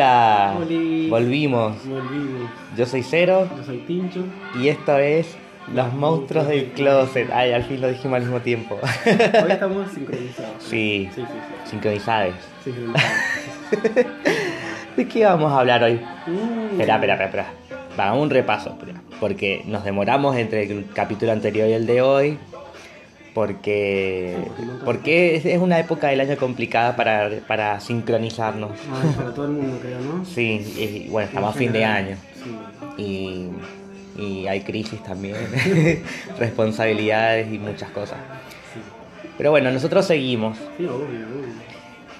Hola, Oli. volvimos. Volvimos. Yo soy Cero Yo soy Tincho. y esto es Los Monstruos del Closet. Ay, al fin lo dijimos al mismo tiempo. Hoy estamos sincronizados. Sí. Sí, sí, sí. Sincronizados. Sincronizados. ¿De qué vamos a hablar hoy? Mm. Espera, espera, espera. Vamos un repaso, porque nos demoramos entre el capítulo anterior y el de hoy. Porque, Sí, porque es, es una época del año complicada para, para sincronizarnos. Ay, para todo el mundo, creo, ¿no? Sí, y bueno, estamos a fin de año. Sí. y, y hay crisis también, responsabilidades y muchas cosas. Sí, Pero bueno, nosotros seguimos. sí obvio, obvio.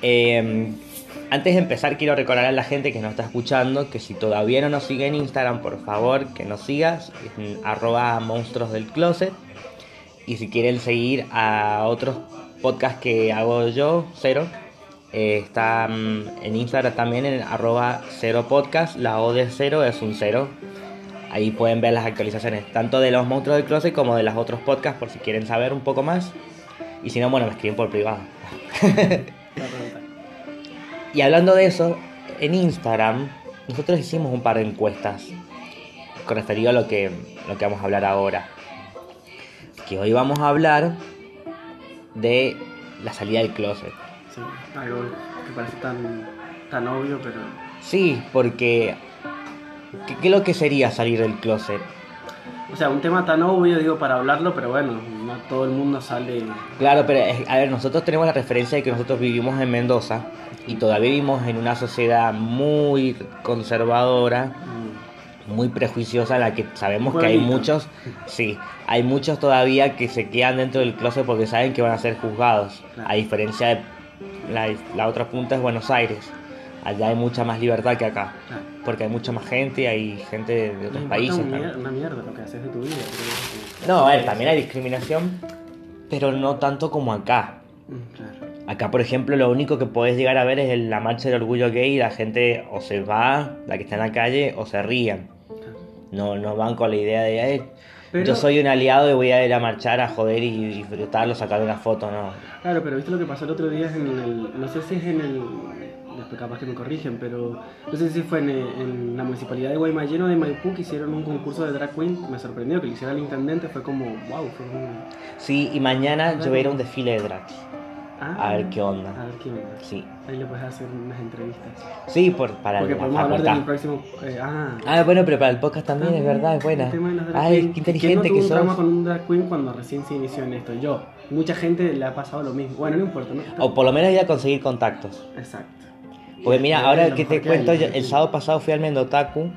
Eh, antes de empezar, quiero recordar a la gente que nos está escuchando que si todavía no nos sigue en Instagram, por favor que nos sigas, en arroba monstruos del closet. Y si quieren seguir a otros podcasts que hago yo, cero, eh, está mm, en Instagram también en arroba cero podcast, la O de cero es un cero. Ahí pueden ver las actualizaciones, tanto de los monstruos del closet como de los otros podcasts, por si quieren saber un poco más. Y si no, bueno, me escriben por privado. Y hablando de eso, en Instagram nosotros hicimos un par de encuestas con referido a lo que, lo que vamos a hablar ahora. Que hoy vamos a hablar de la salida del closet. Sí, algo que parece tan, tan obvio, pero. Sí, porque ¿qué, qué es lo que sería salir del closet? O sea, un tema tan obvio, digo, para hablarlo, pero bueno, no todo el mundo sale. Claro, pero a ver, nosotros tenemos la referencia de que nosotros vivimos en Mendoza y todavía vivimos en una sociedad muy conservadora muy prejuiciosa la que sabemos que hay muchos, sí, hay muchos todavía que se quedan dentro del closet porque saben que van a ser juzgados, Claro. a diferencia de la, la otra punta es Buenos Aires, allá hay mucha más libertad que acá, claro. porque hay mucha más gente, hay gente de, otros países. un también. mier- una mierda lo que haces de tu vida. No, a ver, también hay discriminación, pero no tanto como acá. Mm, Claro. Acá, por ejemplo, lo único que puedes llegar a ver es en la marcha del orgullo gay la gente o se va, la que está en la calle, o se rían. No, no van con la idea de, "Ay, Pero- yo soy un aliado y voy a ir a marchar a joder y disfrutarlo, sacar una foto, no. Claro, pero viste lo que pasó el otro día en el. No sé si es en el. Después capaz que me corrigen, pero. No sé si fue en, en la municipalidad de Guaymallén o de Maipú que hicieron un concurso de drag queen. Me sorprendió que lo hiciera el intendente. Fue como. ¡Wow! Fue como. Sí, y mañana yo voy a ir a un desfile de drag. Ah, A ver qué onda. A ver qué onda. Sí. Ahí le puedes hacer unas entrevistas. Sí, por, para Porque la podemos hablar facultad. del próximo. eh, ah. Ah, bueno, pero para el podcast también, es verdad, es buena. Ay, qué inteligente ¿Quién que no tuvo un trauma sos. con un drag queen cuando recién se inició en esto? Yo. Mucha gente le ha pasado lo mismo. Bueno, no importa, ¿no? O por lo menos ir a conseguir contactos. Exacto. Porque mira, ahora que te hay, cuento, yo- el sábado pasado fui al Mendotaku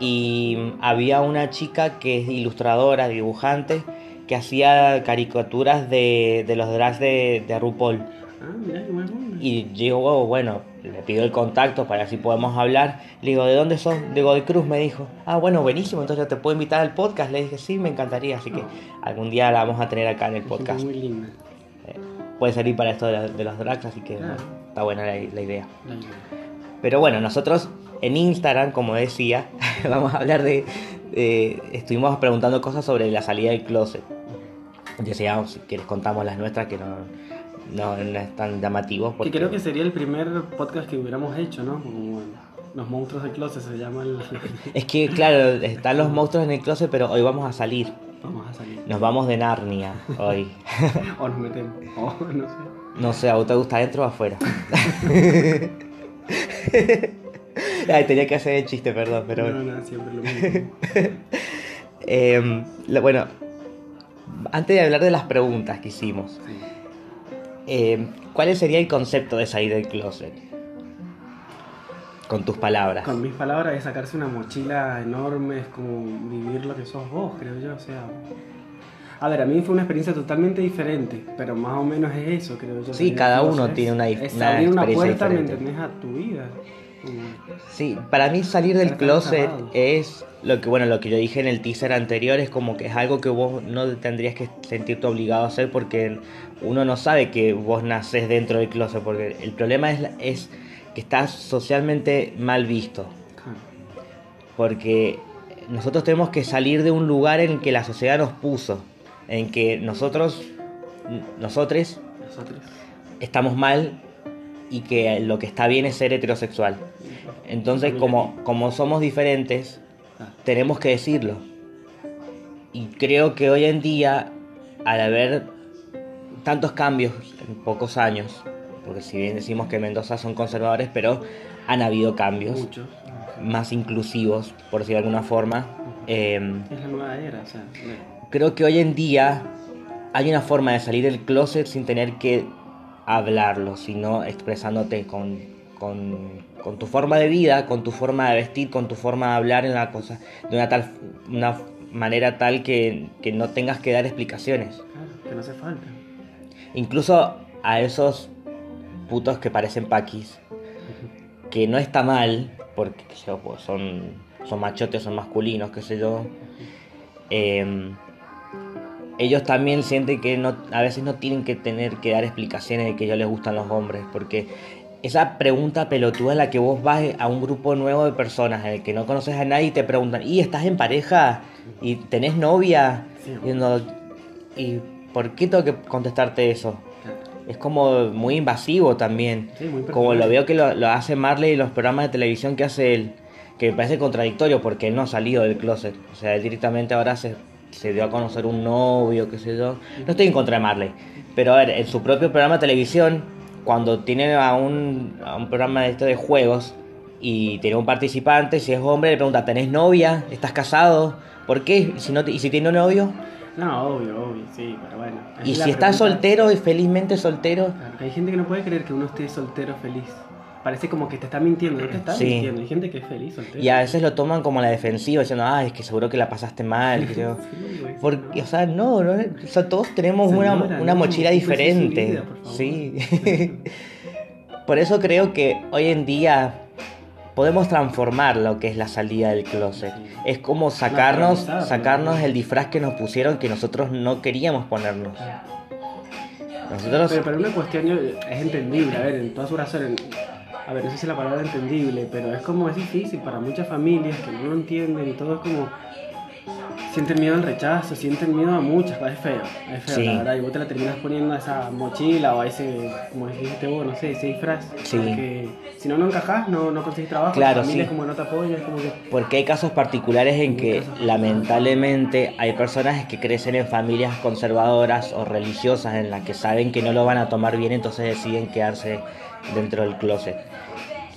y había una chica que es ilustradora, dibujante, que hacía caricaturas de, de los drags de, de RuPaul. Ah, mira qué. Y yo digo, "Wow, bueno, le pido el contacto para así podemos hablar. Le digo, ¿de dónde sos? De Godoy Cruz, me dijo. Ah, bueno, buenísimo, entonces te puedo invitar al podcast. Le dije, sí, me encantaría, así que algún día la vamos a tener acá en el podcast. Muy linda. Eh, puede salir para esto de, la- de los drags, así que Claro. está buena la, la idea. La idea. Pero bueno, nosotros en Instagram, como decía, vamos a hablar de... de- estuvimos preguntando cosas sobre la salida del closet. Decíamos, que les contamos las nuestras, que no, no, no es tan llamativo. Que Porque... creo que sería el primer podcast que hubiéramos hecho, ¿no? Como Los monstruos del closet se llama el... Es que, claro, están los monstruos en el closet, pero hoy vamos a salir. Vamos a salir. Nos vamos de Narnia hoy. O nos metemos. O no sé. No sé, ¿a vos te gusta adentro o afuera? Ay, tenía que hacer el chiste, perdón, pero... No, no, siempre lo mismo. Em, lo- bueno, antes de hablar de las preguntas que hicimos, Sí. em, ¿cuál sería el concepto de salir del closet? Con tus palabras. Con mis palabras es sacarse una mochila enorme, es como vivir lo que sos vos, creo yo. O sea, a ver, a mí fue una experiencia totalmente diferente, pero más o menos es eso, creo yo. Sí, cada uno tiene una dif- es una abrir una experiencia puerta, ¿me diferente. entendés? A tu vida. Sí, para mí salir del closet es lo que bueno, lo que yo dije en el teaser anterior es como que es algo que vos no tendrías que sentirte obligado a hacer porque uno no sabe que vos nacés dentro del closet porque el problema es, es que estás socialmente mal visto. Porque nosotros tenemos que salir de un lugar en que la sociedad nos puso, en que nosotros, nosotros Nosotros. estamos mal y que lo que está bien es ser heterosexual. Entonces, como, como somos diferentes, tenemos que decirlo. Y creo que hoy en día, al haber tantos cambios en pocos años, porque si bien decimos que Mendoza son conservadores, pero han habido cambios mucho. más inclusivos, por decir de alguna forma. eh, Es la nueva era, o sea, no- creo que hoy en día hay una forma de salir del closet sin tener que hablarlo, sino expresándote con, con, con tu forma de vida, con tu forma de vestir, con tu forma de hablar en la cosa, de una tal una manera tal que, que no tengas que dar explicaciones. claro, que no hace falta. Incluso a esos putos que parecen paquis, que no está mal, porque qué sé yo, pues, son, son machotes, son masculinos, qué sé yo. eh, ellos también sienten que no, a veces no tienen que tener que dar explicaciones de que ellos les gustan los hombres, porque esa pregunta pelotuda en la que vos vas a un grupo nuevo de personas en el que no conoces a nadie y te preguntan, ¿y estás en pareja? ¿Y tenés novia? Sí. Y, uno, ¿y por qué tengo que contestarte eso? Es como muy invasivo también. Sí, muy Como lo veo que lo, lo hace Marley y los programas de televisión que hace él. Que me parece contradictorio porque él no ha salido del closet. O sea, él directamente ahora se, se dio a conocer un novio, qué sé yo. No estoy en contra de Marley. Pero a ver, en su propio programa de televisión, cuando tiene a un, a un programa de esto de juegos y tiene un participante, si es hombre, le pregunta, ¿tenés novia? ¿Estás casado? ¿Por qué? ¿Y si, no, ¿Y si tiene novio? No, obvio, obvio, sí, pero bueno. ¿Y si la estás pregunta- soltero y felizmente soltero? Hay gente que no puede creer que uno esté soltero feliz. Parece como que te está mintiendo, no te está Sí. mintiendo. Hay gente que es feliz. Y a veces lo toman como la defensiva, diciendo, ah, es que seguro que la pasaste mal. que yo-". Sí, Porque, o sea, no, no, o sea, todos tenemos una, Señora, una no, mochila su diferente. vida, por favor. sí. Por eso creo que hoy en día podemos transformar lo que es la salida del closet. Sí. Es como sacarnos, sacarnos el disfraz que nos pusieron que nosotros no queríamos ponernos. Nosotros, Pero, pero una cuestión yo- es entendible, a ver, en toda su razón. A ver, no sé si la palabra entendible, pero es como es difícil para muchas familias que no lo entienden y todo es como. Sienten miedo al rechazo, sienten miedo a muchas cosas, es feo, es feo, Sí. la verdad, y vos te la terminas poniendo a esa mochila o a ese, como dijiste vos, no sé, ese disfraz, Sí. porque si no, no encajás, no, no conseguís trabajo, Claro, la familia sí. como no te apoya, es como que... Porque hay casos particulares en que lamentablemente hay personas que crecen en familias conservadoras o religiosas en las que saben que no lo van a tomar bien, entonces deciden quedarse dentro del closet.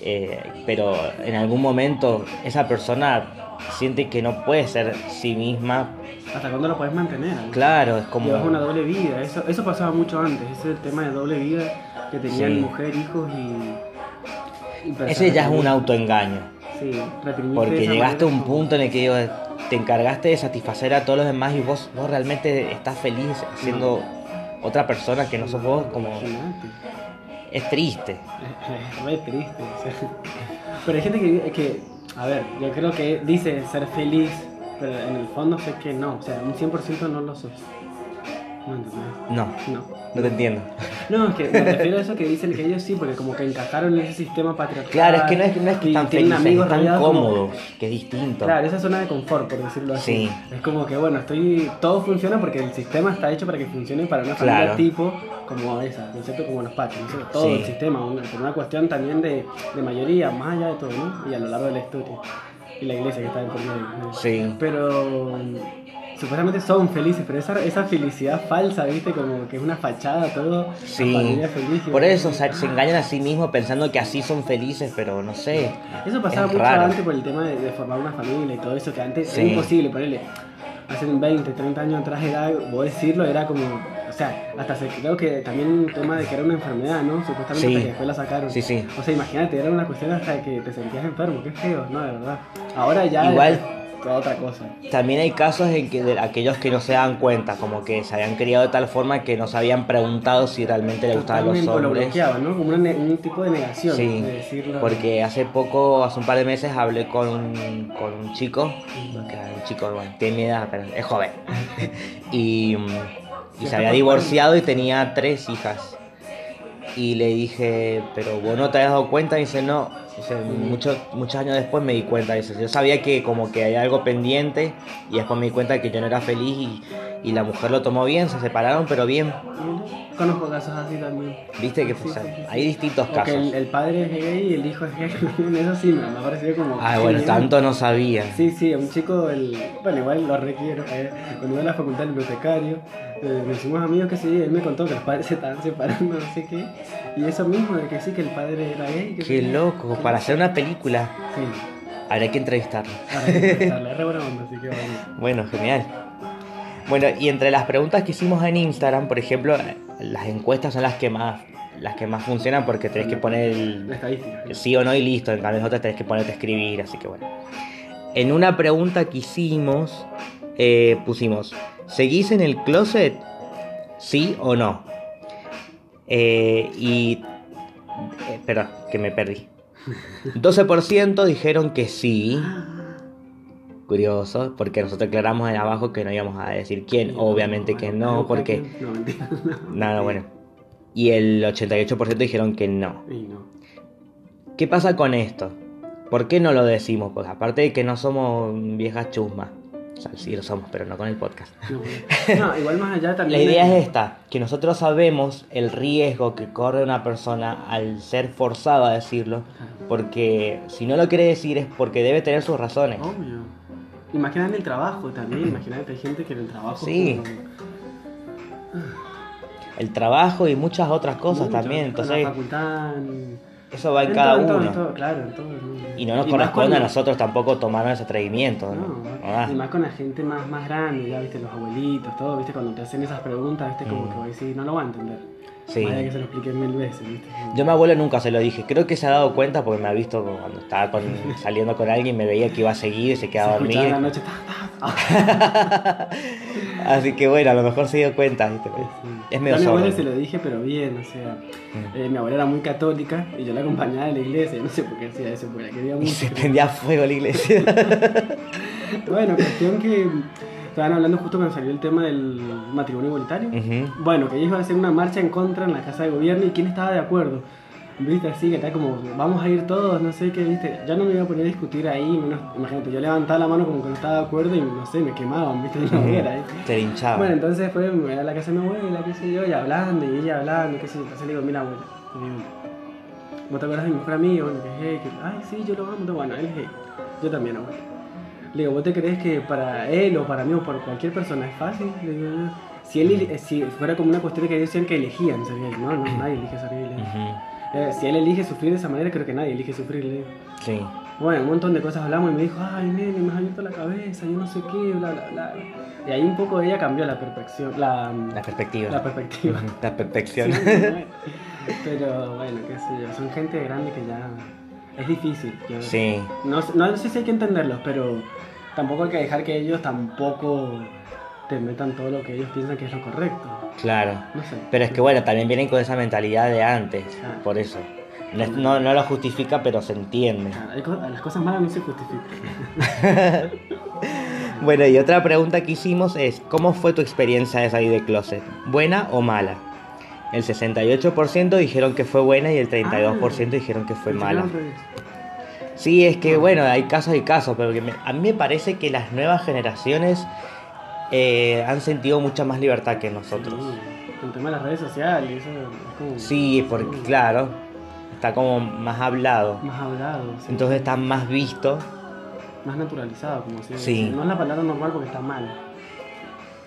Eh, pero en algún momento esa persona siente que no puede ser sí misma. ¿Hasta cuándo lo podés mantener? Claro, es como... Llevas una doble vida, eso, eso pasaba mucho antes, ese es el tema de doble vida que tenían Sí. mujer, hijos y... y Ese ya es un autoengaño. Sí, Porque llegaste a un como- punto en el que digo, te encargaste de satisfacer a todos los demás y vos, vos realmente estás feliz siendo otra persona que no sos vos, como Imagínate. es triste. Es re triste. o sea. Pero hay gente que, que, a ver, yo creo que dice ser feliz, pero en el fondo sé que no, o sea, un 100% no lo sos. No entendés. No, No. no te entiendo. No, es que me refiero a eso que dicen que ellos sí, porque como que encajaron en ese sistema patriarcal. Claro, es que no es, no es que están tienen felices, amigos están como- cómodos, que es distinto. Claro, esa zona de confort, por decirlo así. Sí. Es como que, bueno, estoy todo funciona porque el sistema está hecho para que funcione para una familia Claro. tipo como esa, ¿cierto? Como los pachos, ¿no? Todo Sí. el sistema, una, por una cuestión también de, de mayoría, más allá de todo, ¿no? Y a lo largo de la historia. Y la iglesia que está en por medio. ¿no? Sí. Pero supuestamente son felices, pero esa, esa felicidad falsa, ¿viste? Como que es una fachada todo. Sí. Feliz. Por eso o sea, se engañan a sí mismos pensando que así son felices, pero no sé. Eso pasaba Es mucho raro. antes por el tema de, de formar una familia y todo eso, que antes Sí. era imposible ponerle. Hace 20, 30 años atrás era, vos decirlo, era como. O sea, hasta se creo que también un tema de que era una enfermedad, ¿no? Supuestamente Sí. hasta que después la sacaron. Sí, sí. O sea, imagínate, era una cuestión hasta que te sentías enfermo, qué feo, no, de verdad. Ahora ya Igual- toda otra cosa. También hay casos en que de aquellos que no se dan cuenta, como que se habían criado de tal forma que no se habían preguntado si realmente le gustaban los lo hombres. bloqueaban, ¿no? Como un tipo de negación Sí, de decirlo. porque hace poco, hace un par de meses, hablé con un, con un chico, que era un chico, bueno, tiene mi edad, pero es joven, y, mm, y se había divorciado y tenía tres hijas. Y le dije, pero vos no te habías dado cuenta, y dice, no, dice, muchos, muchos años después me di cuenta, dice, yo sabía que como que había algo pendiente, y después me di cuenta que yo no era feliz, y, y la mujer lo tomó bien, se separaron, pero bien. Conozco casos así también. Viste que Sí, o sea, sí, sí, sí. hay distintos O que casos. el, el padre es gay y el hijo es gay. Eso sí, me, ha parecido como. Ah, bueno, genial. tanto no sabía. Sí, sí, a un chico, el, bueno, igual lo requiero. eh, cuando iba a la facultad del bibliotecario, eh, hicimos amigos que sí, él me contó que los padres se estaban separando, no sé qué. Y eso mismo, de que sí, que el padre era gay. Que Qué loco, para hacer una película Sí, habrá que entrevistarlo. hay que prestarle, es re buena onda, así que vamos. Bueno, genial. Bueno, y entre las preguntas que hicimos en Instagram, por ejemplo, las encuestas son las que más las que más funcionan porque tenés que poner el, La estadística. el sí o no y listo, en cambio en otras tenés que ponerte a escribir, así que bueno. En una pregunta que hicimos, eh, pusimos, ¿seguís en el closet? ¿Sí o no? Eh, y... eh, espera, que me perdí. 12% dijeron que sí. Curioso, porque nosotros aclaramos en abajo que no íbamos a decir quién. Obviamente que no, porque... No, Nada, bueno. Y el 88% dijeron que no. Y. ¿Qué pasa con esto? ¿Por qué no lo decimos? Pues aparte de que no somos viejas chusmas. O sea, sí lo somos, pero no con el podcast. No, no, igual más allá La también. idea de- es esta, que nosotros sabemos el riesgo que corre una persona al ser forzada a decirlo, porque si no lo quiere decir es porque debe tener sus razones. Obvio. Imagínate en el trabajo también. Imagínate, hay gente que en el trabajo. Sí. El trabajo y muchas otras cosas también, En entonces la facultad. En, eso va en en cada todo, en uno. en todo, claro, en. Y no nos corresponde a nosotros tampoco tomarnos ese atrevimiento. ¿no? No, y más con la gente más, más grande, ya viste, los abuelitos, todo, viste, cuando te hacen esas preguntas, viste, como Mm. que voy a decir, no lo va a entender. Sí. Que se lo expliqué mil veces, viste. Yo a mi abuelo nunca se lo dije. Creo que se ha dado cuenta porque me ha visto cuando estaba con- saliendo con alguien, me veía que iba a seguir y se quedaba Se en la noche, ta, ta, ta. Así que bueno, a lo mejor se dio cuenta. ¿viste? Sí. Es medio a mi abuela sordo. se lo dije, pero bien, o sea, Mm. eh, mi abuela era muy católica y yo la acompañaba a la iglesia, no sé por qué hacía eso, porque la quería Y mucho. se pero- prendía fuego la iglesia. Bueno, cuestión que estaban hablando justo cuando salió el tema del matrimonio igualitario. Bueno, que ellos iban a hacer una marcha en contra en la casa de gobierno y quién estaba de acuerdo. Viste, así que está como, vamos a ir todos, no sé qué, viste. Ya no me iba a poner a discutir ahí, menos, imagínate, yo levantaba la mano como que no estaba de acuerdo y no sé, me quemaban, viste, hoguera. ¿eh? Te linchaba. Bueno, entonces fue me voy a la casa de mi abuela, qué sé yo, y hablando, y ella hablando, qué sé yo. Entonces le digo, mira, abuela, le digo, ¿vos te acuerdas de mi mejor amigo? Bueno, que es que, ay, sí, yo lo amo, bueno, él es gay. Yo también, abuela. Le digo, ¿vos te crees que para él o para mí o para cualquier persona es fácil? Le digo, si, él, si fuera como una cuestión que ellos decían que elegían ser gay, no, no, nadie elige ser gay. Ujú. Eh, si él elige sufrir de esa manera, creo que nadie elige sufrir. le digo. Sí. Bueno, un montón de cosas hablamos y me dijo, ay, nene, me has abierto la cabeza, yo no sé qué, bla, bla, bla. Y ahí un poco ella cambió la perspectiva. La, La perspectiva. la perspectiva. La perspectiva. Sí. Pero bueno, qué sé yo, son gente grande que ya es difícil. yo- Sí. No, sé- no sé si hay que entenderlos, pero tampoco hay que dejar que ellos tampoco te metan todo lo que ellos piensan que es lo correcto. Claro. No sé. Pero es que bueno, también vienen con esa mentalidad de antes, por eso. No, no, lo justifica, pero se entiende. Claro, las cosas malas no se justifican. Bueno, y otra pregunta que hicimos es, ¿cómo fue tu experiencia de salir de closet? ¿Buena o mala? El 68% dijeron que fue buena y el 32% dijeron que fue Al mala. Sí, es que bueno, hay casos y casos, pero que me- a mí me parece que las nuevas generaciones eh, han sentido mucha más libertad que nosotros. Sí, el tema de las redes sociales, eso es como. Sí, porque claro, está como más hablado, Más hablado, sí. entonces está más visto. Más naturalizado, como si. Sí. No es la palabra normal porque está mal.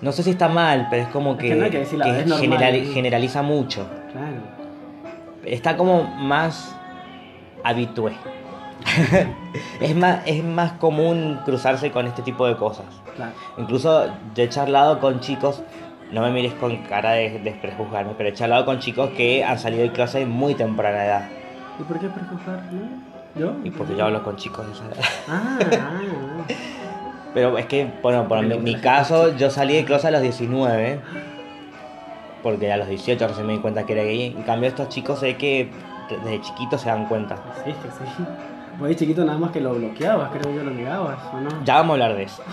No sé si está mal, pero es como Es que, que no hay que decirla, que es normal, generali- sí. generaliza mucho. Claro. Está como más habitué. es, más, es más común cruzarse con este tipo de cosas. Claro. Incluso yo he charlado con chicos, no me mires con cara de, de prejuzgarme, pero he charlado con chicos que han salido de clase muy temprana edad. ¿Y por qué prejuzgar? ¿No? ¿Yo? Y porque yo hablo con chicos de esa edad. Ah, ah, ah. Pero es que, bueno, por mi, caso, yo salí de closet a los 19. Porque a los 18 recién me di cuenta que era gay. En cambio, estos chicos sé que desde chiquitos se dan cuenta. Sí, que sí. Vos de chiquito nada más que lo bloqueabas, creo yo, lo negabas, ¿o no? Ya vamos a hablar de eso.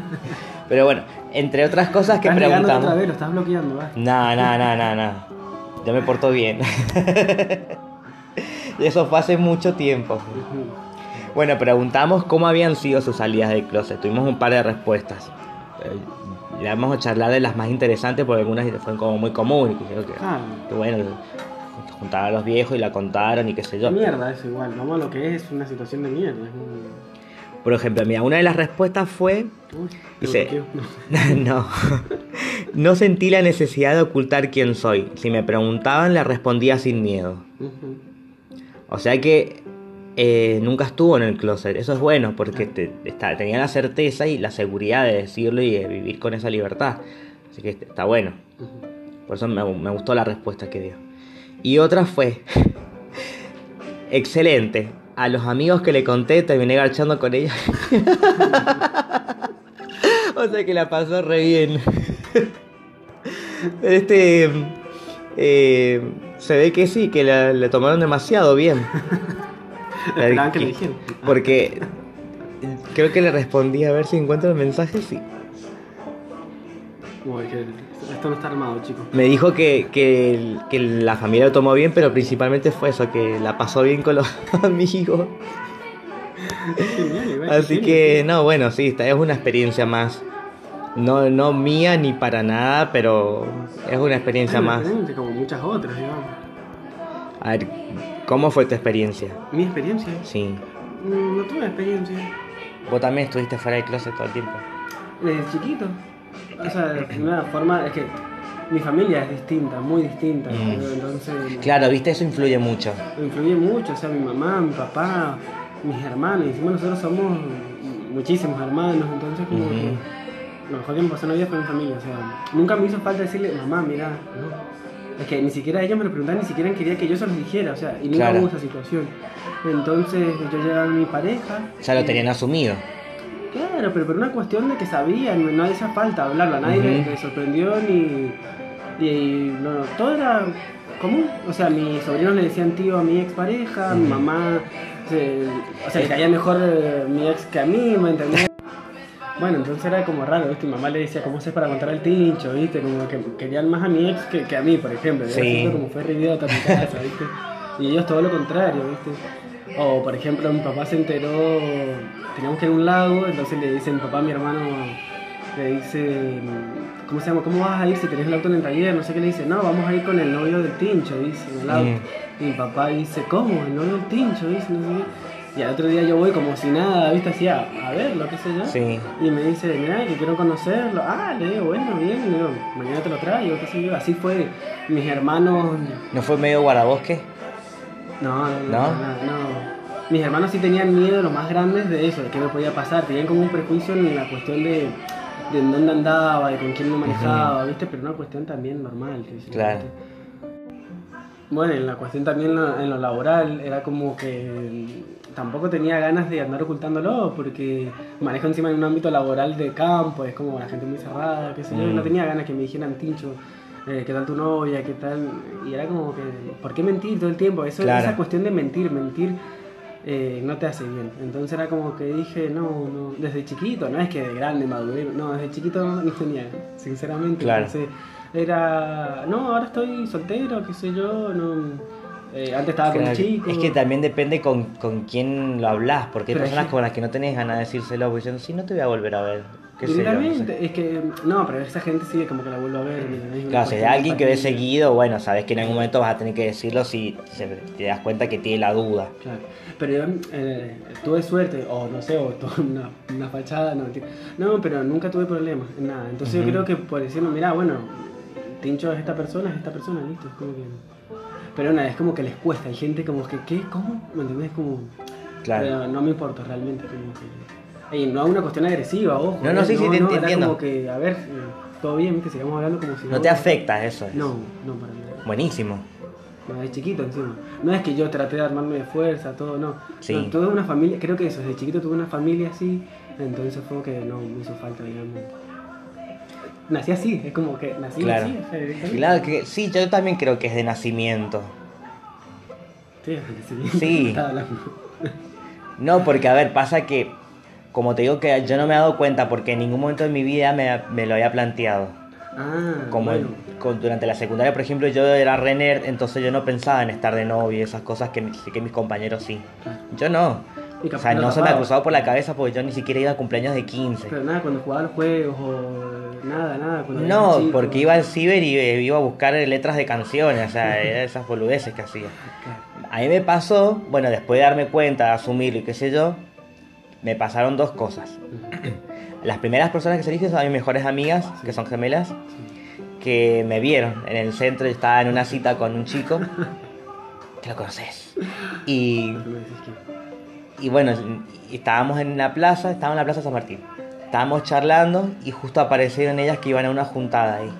Pero bueno, entre otras cosas que Estás negando otra preguntamos. vez, lo estás bloqueando. No, no, no, no, no. Yo me porto bien. Y eso fue hace mucho tiempo. Bueno, preguntamos cómo habían sido sus salidas del closet. Tuvimos un par de respuestas. Eh, le vamos a charlar de las más interesantes porque algunas fueron como muy comunes. Que, que, Claro. que bueno, juntaban a los viejos y la contaron y qué sé yo. Mierda, es igual. Vamos a lo que es, es una situación de mierda. un- Por ejemplo, mira, una de las respuestas fue, Uy, Dice-. No. no, no sentí la necesidad de ocultar quién soy. Si me preguntaban, le respondía sin miedo. O sea que eh, nunca estuvo en el closet. Eso es bueno porque te- está- tenía la certeza y la seguridad de decirlo y de vivir con esa libertad. Así que está bueno. Por eso me, me gustó la respuesta que dio. Y otra fue, excelente. A los amigos que le conté terminé garchando con ella. o sea que la pasó re bien. este... eh, se ve que sí, que la, le tomaron demasiado bien. Esperaban que le dijeran. Porque creo que le respondí a ver si encuentro el mensaje, sí. Uy, que esto no está armado, chicos. Me dijo que, que, que la familia lo tomó bien, pero principalmente fue eso, que la pasó bien con los amigos. Genial, igual, Así que, no, bueno, sí, esta es una experiencia más. No, no mía ni para nada, pero es una experiencia más. Como muchas otras, digamos. A ver, ¿cómo fue tu experiencia? Mi experiencia. Sí. mm, No tuve experiencia. Vos también estuviste fuera del closet todo el tiempo. Desde chiquito. O sea, de una forma. Es que mi familia es distinta, muy distinta. Mm. Entonces. Claro, viste, eso influye mucho. influye mucho, o sea, mi mamá, mi papá, mis hermanos, y encima nosotros somos muchísimos hermanos, entonces como que lo mejor que me pasó en la vida fue mi familia, o sea, nunca me hizo falta decirle, mamá, mira, no. Es que ni siquiera ellos me lo preguntaban, ni siquiera quería que yo se los dijera, o sea, y nunca Claro. hubo esa situación. Entonces yo llegaba a mi pareja. Ya lo tenían asumido. Claro, pero por una cuestión de que sabían, no, no hacía falta hablarlo, a nadie le sorprendió ni. y no, no, todo era común. O sea, mis sobrinos le decían tío a mi expareja, mi Ujú. mamá. se- o sea, le caía mejor eh, mi ex que a mí, ¿me entendés? Bueno, entonces era como raro, ¿viste? Mi mamá le decía, ¿cómo haces para contar el tincho, ¿viste? Como que querían más a mi ex que, que a mí, por ejemplo. Sí. como fue idiota mi casa, ¿viste? Y ellos todo lo contrario, ¿viste? O, por ejemplo, mi papá se enteró, teníamos que ir a un lago, entonces le dice mi papá mi hermano, le dice, ¿cómo se llama? ¿Cómo vas a ir si tenés el auto en el taller? No sé qué le dice, no, vamos a ir con el novio del tincho, dice, en el auto. Mm. Y mi papá dice, ¿cómo? El novio del tincho, dice, no sé qué. Y al otro día yo voy como si nada, ¿viste? Así a, a verlo, qué sé yo. Sí. Y me dice, mira, que quiero conocerlo. Ah, le digo, bueno, bien, digo, mañana te lo traigo, qué sé yo. Así fue, mis hermanos... ¿No fue medio guardabosque? No, no, no, ¿No? Mis hermanos sí tenían miedo, los más grandes, de eso, de qué me podía pasar. Tenían como un prejuicio en la cuestión de, de en dónde andaba, de con quién me manejaba, ¿viste? Pero una cuestión también normal. sí, Claro. ¿viste? Bueno, en la cuestión también en lo, laboral, era como que tampoco tenía ganas de andar ocultándolo, porque manejo encima en un ámbito laboral de campo, es como la gente muy cerrada, qué sé yo, y no Mm. tenía ganas que me dijeran, Tincho, eh, ¿qué tal tu novia? ¿Qué tal? Y era como que, ¿por qué mentir todo el tiempo? Eso, Claro. Esa cuestión de mentir, mentir eh, no te hace bien. Entonces era como que dije, no, no, desde chiquito, no es que de grande maduré, no, desde chiquito no, no tenía, sinceramente. Claro. Entonces era, no, ahora estoy soltero, qué sé yo, no. Eh, antes estaba con un chico. Es que también depende con, con quién lo hablas, porque hay Pero es personas que- con las que no tenés ganas de decírselo, porque dicen, sí, no te voy a volver a ver. ¿Qué sé yo, no sé. Directamente, es que, no, pero esa gente sí como que la vuelvo a ver. es Claro, si cuestión alguien que ve seguido, bueno, sabes que en algún momento vas a tener que decirlo si se- te das cuenta que tiene la duda. Claro, pero yo eh, tuve suerte, o no sé, o tuve una, una fachada, no, no, pero nunca tuve problemas nada. Entonces yo creo que por decirlo, mira, bueno, Tincho es esta persona, es esta persona, listo, es como que... Pero una es como que les cuesta, hay gente como que, ¿qué? ¿Cómo? ¿Me entendés? Como... Claro. Pero no me importa realmente, como que... Y no es una cuestión agresiva, ojo. No, no, ¿eh? sí, sí, te era entiendo. como que, a ver, eh, todo bien, que sigamos hablando como si... No te afecta eso. No, no, para nada. Buenísimo. No, de chiquito encima. No es que yo traté de armarme de fuerza, todo, no. Sí. No, tuve una familia, creo que eso, desde chiquito tuve una familia así, entonces fue que no me hizo falta, digamos. Nací así, es como que nací Claro. así, o sea. Claro que sí, yo también creo que es de nacimiento. Sí, sí. No, porque a ver, pasa que, como te digo que yo no me he dado cuenta porque en ningún momento de mi vida me, me lo había planteado. Ah, Como bueno. con- durante la secundaria, por ejemplo, yo era re nerd, entonces yo no pensaba en estar de novio y esas cosas que, que mis compañeros sí. Claro. Yo no. Y O sea, no se me ha cruzado por la cabeza porque yo ni siquiera iba a cumpleaños de 15. Pero nada, cuando jugaba los juegos o nada, nada. No, porque iba al ciber y eh, iba a buscar letras de canciones, o sea, esas boludeces que hacía. A mí me pasó, bueno, después de darme cuenta, de asumirlo y qué sé yo, me pasaron dos cosas. Las primeras personas que se dije son mis mejores amigas, que son gemelas, que me vieron en el centro, yo estaba en una cita con un chico, que lo conoces. Y, y bueno, estábamos en la plaza, estábamos en la plaza San Martín. Estábamos charlando y justo aparecieron ellas que iban a una juntada ahí.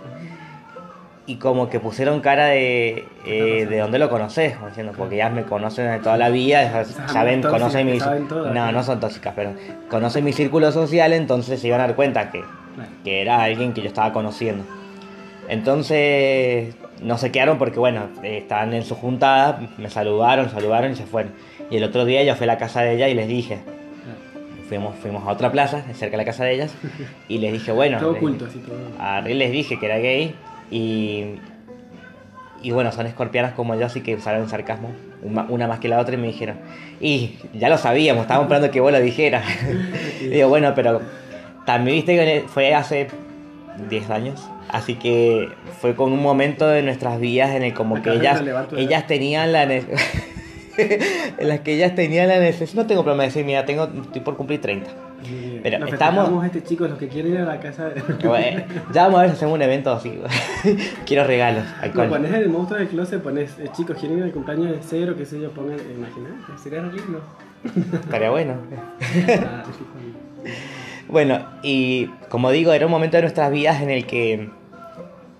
Y como que pusieron cara de, eh, de dónde lo conoces, diciendo, porque ellas me conocen de toda la vida, saben, conocen mi... No, ¿no? son tóxicas, pero conocen mi círculo social, entonces se iban a dar cuenta que, que era alguien que yo estaba conociendo. Entonces no se quedaron porque, bueno, estaban en su juntada, me saludaron, saludaron y se fueron. Y el otro día yo fui a la casa de ella y les dije, Claro. fuimos, fuimos a otra plaza, cerca de la casa de ellas, y les dije, bueno, Todo les- oculto, así todo. a Riel les dije que era gay y, y bueno, son escorpianas como yo, así que usaron sarcasmo, una, más que la otra y me dijeron, y ya lo sabíamos, estábamos esperando que vos lo dijeras. y digo, bueno, pero también viste que fue hace 10 años, así que fue con un momento de nuestras vidas en el como que ellas, ellas tenían la en las que ellas tenían la necesidad, no tengo problema de decir, mira, tengo, estoy por cumplir 30. Muy bien. Pero Lo estamos- festejamos, este chicos, los que quieren ir a la casa de... Bueno, ya vamos a ver si hacemos un evento así. Quiero regalos, Lo alcohol. pones en el monstruo del closet, pones, eh, chicos, quieren ir al cumpleaños de cero, qué sé yo, pongan, imagínate, sería lindo. Estaría bueno. Bueno, y como digo, era un momento de nuestras vidas en el que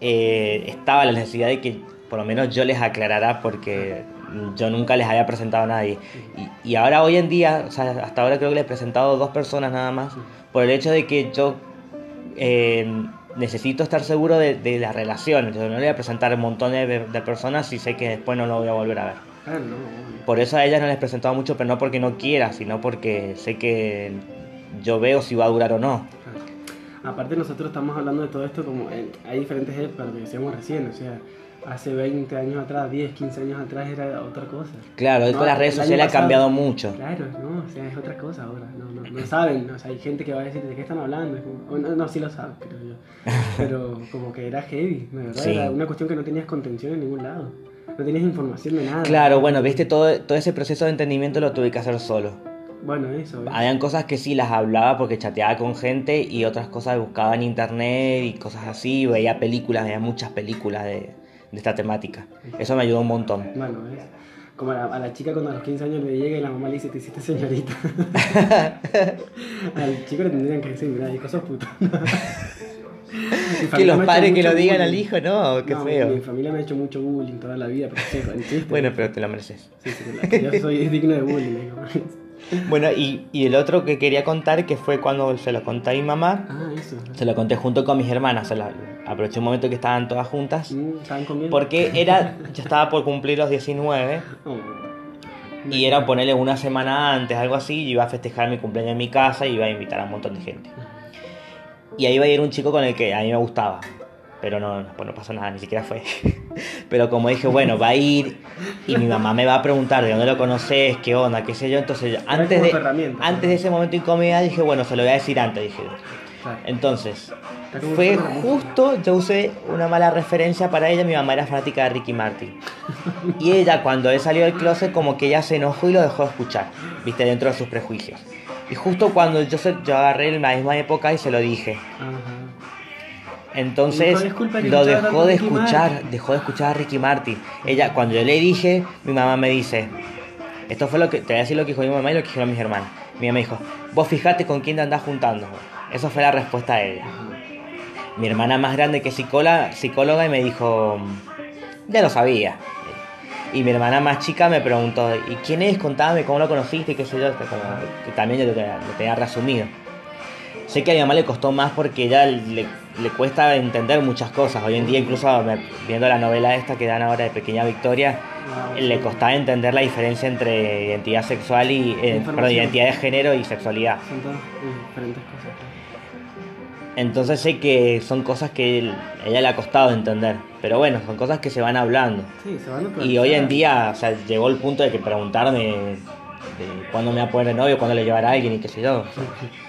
eh, estaba la necesidad de que por lo menos yo les aclarara porque yo nunca les había presentado a nadie. Y, y ahora hoy en día, o sea, hasta ahora creo que les he presentado a dos personas nada más, por el hecho de que yo eh, necesito estar seguro de, de la relación. Entonces no le voy a presentar un montón de, de personas si sé que después no lo voy a volver a ver. Ah, no. Por eso a ella no les he presentado mucho, pero no porque no quiera, sino porque sé que yo veo si va a durar o no. Aparte nosotros estamos hablando de todo esto como en- hay diferentes épocas, lo que decíamos recién, o sea, hace 20 años atrás, 10, 15 años atrás era otra cosa. Claro, No, con las redes sociales ha cambiado mucho. Claro, no, o sea, es otra cosa ahora, no, no, no saben, o sea, hay gente que va a decir de qué están hablando, es como- o no, no, sí lo saben, creo yo, pero como que era heavy, de verdad, Sí. era una cuestión que no tenías contención en ningún lado, no tenías información de nada. Claro, bueno, viste, todo, todo ese proceso de entendimiento lo tuve que hacer solo. Bueno, eso, ¿ves? Habían cosas que sí las hablaba porque chateaba con gente y otras cosas buscaba en internet y cosas así, veía películas, veía muchas películas de, de esta temática. Eso me ayudó un montón. Bueno, ¿ves? Como a la, a la chica cuando a los 15 años le llega y la mamá le dice, te hiciste señorita. al chico le tendrían que decir, mira, hijo, sos puto. Que los padres que lo digan bullying. al hijo, no, qué No, feo. Mi familia me ha hecho mucho bullying toda la vida, pero sí. Bueno, pero te lo mereces. Sí, sí, yo soy digno de bullying. Bueno, y, y el otro que quería contar, que fue cuando se lo conté a mi mamá, Ah, eso. se lo conté junto con mis hermanas, se aproveché un momento que estaban todas juntas, Mm, ¿Estaban comiendo? porque era, yo estaba por cumplir los 19 Oh. y era ponerle una semana antes, algo así, y iba a festejar mi cumpleaños en mi casa y iba a invitar a un montón de gente. Y ahí iba a ir un chico con el que a mí me gustaba. Pero no, no, pues no pasó nada, ni siquiera fue. Pero como dije, bueno, va a ir y mi mamá me va a preguntar de dónde lo conoces, qué onda, qué sé yo. Entonces, antes de, antes de ese momento incómoda, dije, bueno, se lo voy a decir antes, dije. Claro. Entonces, fue justo, yo usé una mala referencia para ella, mi mamá era fanática de Ricky Martin. Y ella, cuando él salió del closet, como que ella se enojó y lo dejó de escuchar, viste, dentro de sus prejuicios. Y justo cuando yo, se- yo agarré en la misma época y se lo dije. Entonces Dijo, "Disculpa que lo dejó de escuchar, Martin". dejó de escuchar a Ricky Martin. Ella, cuando yo le dije, mi mamá me dice, esto fue lo que, te voy a decir lo que dijo mi mamá y lo que dijeron mis hermanos. Mi mamá me dijo, vos fijate con quién te andás juntando. Esa fue la respuesta de ella. Mi hermana más grande que psicóloga, psicóloga y me dijo, ya lo sabía. Y mi hermana más chica me preguntó, ¿y quién es? Contame, ¿cómo lo conociste? ¿Qué sé yo? Que también yo lo tenía, lo tenía resumido. Sé que a mi mamá le costó más porque ella le, le cuesta entender muchas cosas. Hoy en día, incluso me- viendo la novela esta que dan ahora de Pequeña Victoria, le costaba entender la diferencia entre identidad sexual y eh, perdón, identidad de género y sexualidad. Son todas diferentes cosas. Entonces sé que son cosas que él- ella le ha costado entender. Pero bueno, son cosas que se van hablando. Sí, se van Y hoy en día, o sea, llegó el punto de que preguntarme de cuándo me va a poner de novio, cuándo le llevará a alguien y qué sé yo.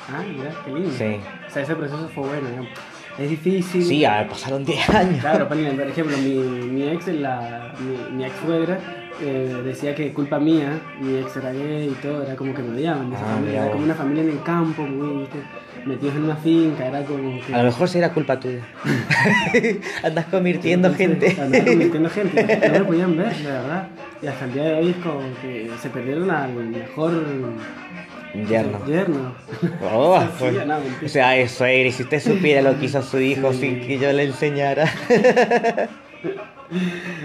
Ah, mira, qué lindo. Sí. O sea, ese proceso fue bueno, digamos. Es difícil. Sí, a ver, pasaron 10 años. Claro, por ejemplo, mi, mi ex, la, mi, mi ex suegra, eh, decía que culpa mía, mi ex era gay y todo, era como que me odiaban. Ah, era como una familia en el campo, muy, ¿viste? Metidos en una finca, era como que... A lo mejor sí era culpa tuya. Andas convirtiendo gente. Andaba convirtiendo gente, no me podían ver, de verdad. Y hasta el día de hoy es como que se perdieron al mejor Yerno. yerno. Oh, Sí, pues. no, o sea, suegra, y si usted supiera lo que hizo su hijo Sí. sin que yo le enseñara.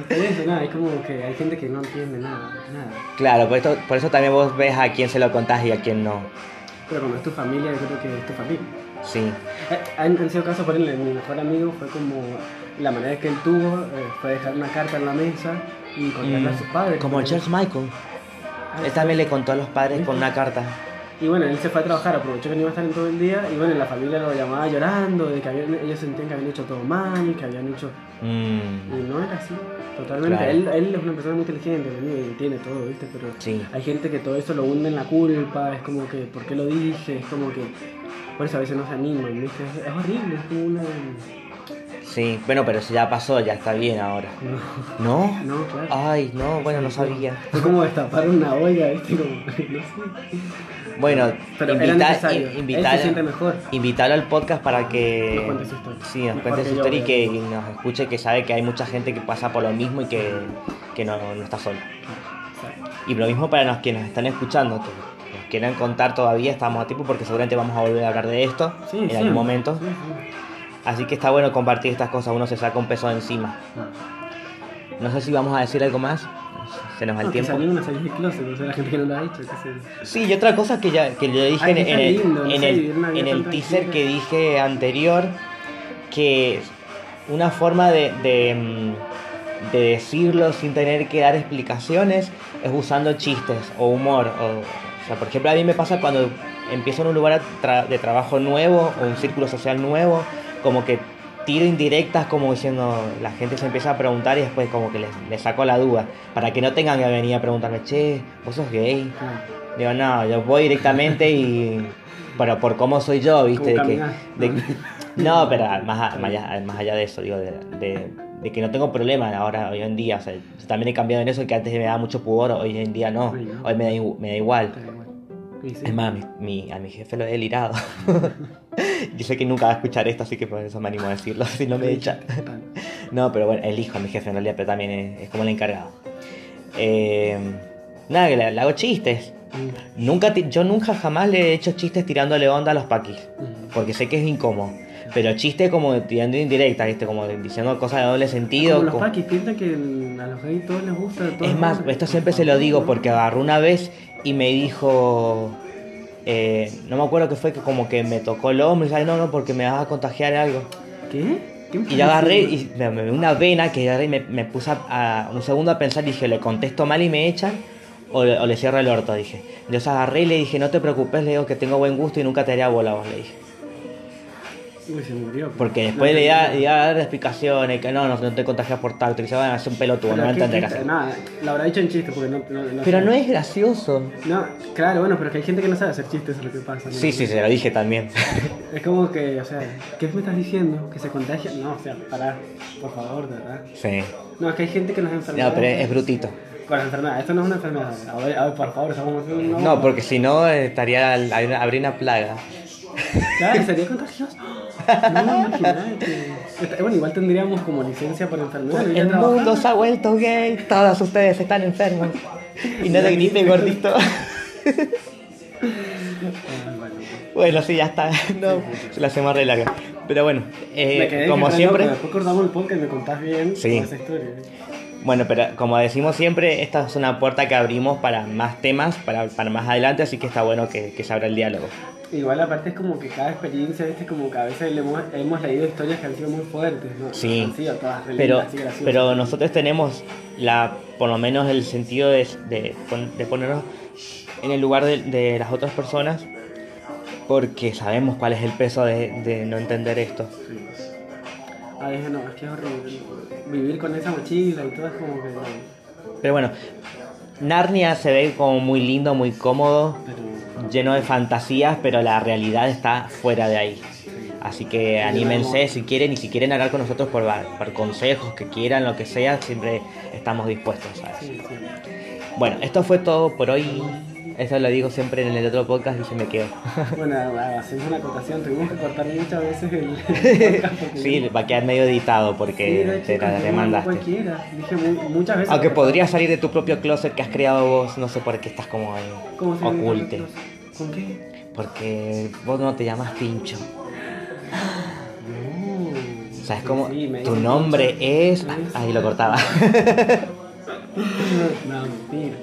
Por eso, nada, es como que hay gente que no entiende nada, nada. Claro, por, esto, por eso también vos ves a quién se lo contás y a quién no. Pero cuando es tu familia, yo creo que es tu familia. Sí. Eh, Han han sido casos, por ejemplo, mi mejor amigo fue como la manera que él tuvo eh, fue dejar una carta en la mesa y contarle a sus padres. Mm, Como George Michael. Ah, Él también le contó a los padres con una carta. Y bueno, él se fue a trabajar, aprovechó que no iba a estar en todo el día y bueno, la familia lo llamaba llorando, de que habían- ellos sentían que habían hecho todo mal y que habían hecho... Y Mm, no era así, totalmente. Claro. Él, él es una persona muy inteligente, y entiende todo, ¿viste? Pero sí. hay gente que todo eso lo hunde en la culpa, es como que, ¿por qué lo dije? Es como que... Por eso a veces no se animan, ¿viste? Es horrible, es como una... Sí. Bueno, pero si ya pasó, ya está bien ahora. No, ¿No? no, claro. Ay, no, bueno, no sabía. Fue como destapar una olla, ¿viste? Como, no sé. Bueno, Pero era invita- necesario. in- Él invitar- se siente mejor. invitarlo al podcast para que Nos cuente su historia. sí, nos cuente su historia y que nos escuche, que sabe que hay mucha gente que pasa por lo mismo y que, que no, no está solo. Exacto. Y lo mismo para los que nos están escuchando, que nos quieran contar todavía, estamos a tiempo porque seguramente vamos a volver a hablar de esto Sí, en sí. algún momento. Sí, sí. Así que está bueno compartir estas cosas, uno se saca un peso de encima. No sé si vamos a decir algo más, se nos va el No, que tiempo. salir del closet, o sea, la gente que no lo ha que se... Sí, y otra cosa que ya que yo dije Ay, en, el, lindo, en el- en el teaser que dije anterior, que una forma de, de, mm, de decirlo sin tener que dar explicaciones es usando chistes o humor. O, o sea, por ejemplo, a mí me pasa cuando empiezo en un lugar tra- de trabajo nuevo o un círculo social nuevo, como que tiro indirectas como diciendo, la gente se empieza a preguntar y después como que les, les saco la duda, para que no tengan que venir a preguntarme, che, vos sos gay. Digo, no, yo voy directamente y. Pero por cómo soy yo, ¿viste? De que, de- no, pero más, más, allá, más allá de eso, digo, de, de- de que no tengo problema ahora, hoy en día. O sea, también he cambiado en eso, que antes me daba mucho pudor, hoy en día no. Hoy me da, me da igual. Sí. Es más, mi, mi- a mi jefe lo he delirado. yo sé que nunca va a escuchar esto, así que por eso me animo a decirlo, si no me echa. No, pero bueno, el hijo a mi jefe en realidad, pero también es, es como el encargado. Eh, nada, que le, le hago chistes. Mm. Nunca yo nunca jamás le he hecho chistes tirándole onda a los paquis, Mm. porque sé que es incómodo. Pero chistes como tirando indirecta, ¿viste? Como diciendo cosas de doble sentido. Como los como- paquis, piensan que a los gays todos les gusta. todos Es más, esto siempre se lo digo porque agarró una vez y me dijo. eh, no me acuerdo qué fue, que como que me tocó el hombro y dije, "Ay, no, no, porque me vas a contagiar algo. ¿Qué? ¿Qué me Y yo agarré y me, me una vena que agarré y me, me puse a, a- un segundo a pensar, dije, ¿le contesto mal y me echan? O, le- o le cierro el orto, dije. Entonces agarré y le dije, no te preocupes, le digo que tengo buen gusto y nunca te haría bola vos, le dije. Uy, se murió. Porque después no, le iba, a dar explicaciones, que no, no, no te contagias por tacto. Y dice, bueno, es un pelotudo, no Pero va a ¿qué entender así. Nada, lo habrá dicho en chiste porque no. no, no Pero no es gracioso. No, claro, bueno, pero que hay gente que no sabe hacer chistes, es lo que pasa. Sí, sí, se lo dije también. Es como que, o sea, ¿qué me estás diciendo? ¿Que se contagia? No, o sea, pará, por favor, de verdad. Sí. No, es que hay gente que nos enferma. No, pero es, es brutito. Con la enfermedad, esto no es una enfermedad. A ver, a ver por favor, estamos. No, porque si no, estaría, habría una plaga. Claro, sería contagioso. No, imagínate. Bueno, igual tendríamos como licencia por enfermedad. El mundo se ha vuelto gay, todos ustedes están enfermos. Y no de gripe gordito. Bueno. Sí, ya está. No, se la hacemos re larga. Pero bueno, eh, como siempre, Después cortamos el podcast y me contás bien Sí. esa historia. bueno, pero como decimos siempre, esta es una puerta que abrimos para más temas, para, para más adelante, así que está bueno que, que se abra el diálogo. Igual aparte es como que cada experiencia, viste, como que a veces le hemos, hemos leído historias que han sido muy fuertes, ¿no? Sí. Han sido todas Pero, pero nosotros tenemos la, por lo menos el sentido de, de, pon- de ponernos en el lugar de, de las otras personas porque sabemos cuál es el peso de, de no entender esto. Sí. No, es que es horrible. Vivir con esa mochila y todo es como que... Pero bueno, Narnia se ve como muy lindo, muy cómodo, Pero. Lleno de fantasías, pero la realidad está fuera de ahí. Así que anímense si quieren y si quieren hablar con nosotros por, por consejos, que quieran, lo que sea, siempre estamos dispuestos. sí. Bueno, esto fue todo por hoy. Eso lo digo siempre en el otro podcast y se me quedó. Bueno, hacemos una acotación. Tuvimos que cortar muchas veces el. podcast Sí, va a quedar medio editado Sí, porque de te la demandaste. Cualquiera. Dije mu- muchas veces. Aunque que- podría salir de tu propio closet que has creado vos, no sé por qué estás como ahí ¿Cómo se oculte. ¿Con qué? Porque vos no te llamas Tincho. No. O sea, es como Sí, tu nombre es. Sí, Ahí lo cortaba. No, mentira.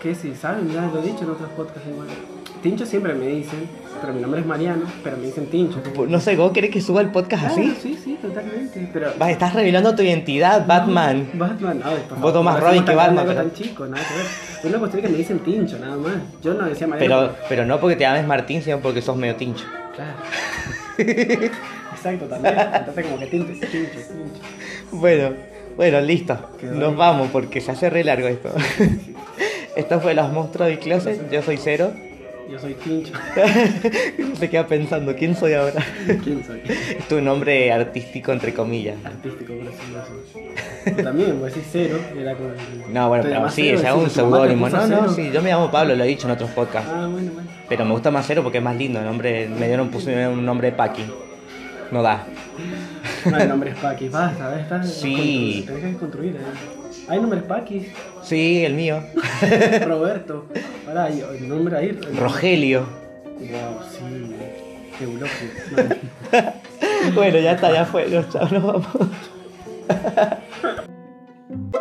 Que sí, saben, ya lo he dicho en otros podcasts igual. Tincho siempre me dicen, pero mi nombre es Mariano, pero me dicen Tincho. No sé, ¿vos querés que suba el podcast así? Sí, sí, totalmente. Pero. Va, estás revelando tu identidad, Batman. Batman, ay, por Vos tomás Robin que Batman, pero- tan chico, nada que ver. Una cuestión es que me dicen Tincho, nada más. Yo no decía Mariano. Pero, pero no porque te llames Martín, sino porque sos medio tincho. Claro. Exacto, también. Entonces, como que Tincho, Tincho, Tincho. Bueno, bueno, listo. Quedó Nos vamos porque se hace re largo esto. Esto fue Los Monstruos del Closet. Yo soy Cero. Yo soy Tincho. Se queda pensando, ¿quién soy ahora? ¿Quién soy? Es tu nombre artístico, entre comillas. Artístico, por así. También, vos decís cero, era como. No, bueno, ¿Te pero sí, es un seudónimo. No, no, sí, yo me llamo Pablo, lo he dicho en otros podcasts. Ah, bueno, bueno. Pero me gusta más Cero porque es más lindo. El nombre, me dieron pusieron un nombre Paki. No da. No hay nombres paquis, basta, ¿ves? Estás Sí. Tenés que construir, ¿eh? Hay nombres paquis. Sí, el mío. Roberto. Ahora el nombre ahí. el- Rogelio. Wow, sí. Euloquio. No. Bueno, ya está, ya fue. Chao, nos vamos.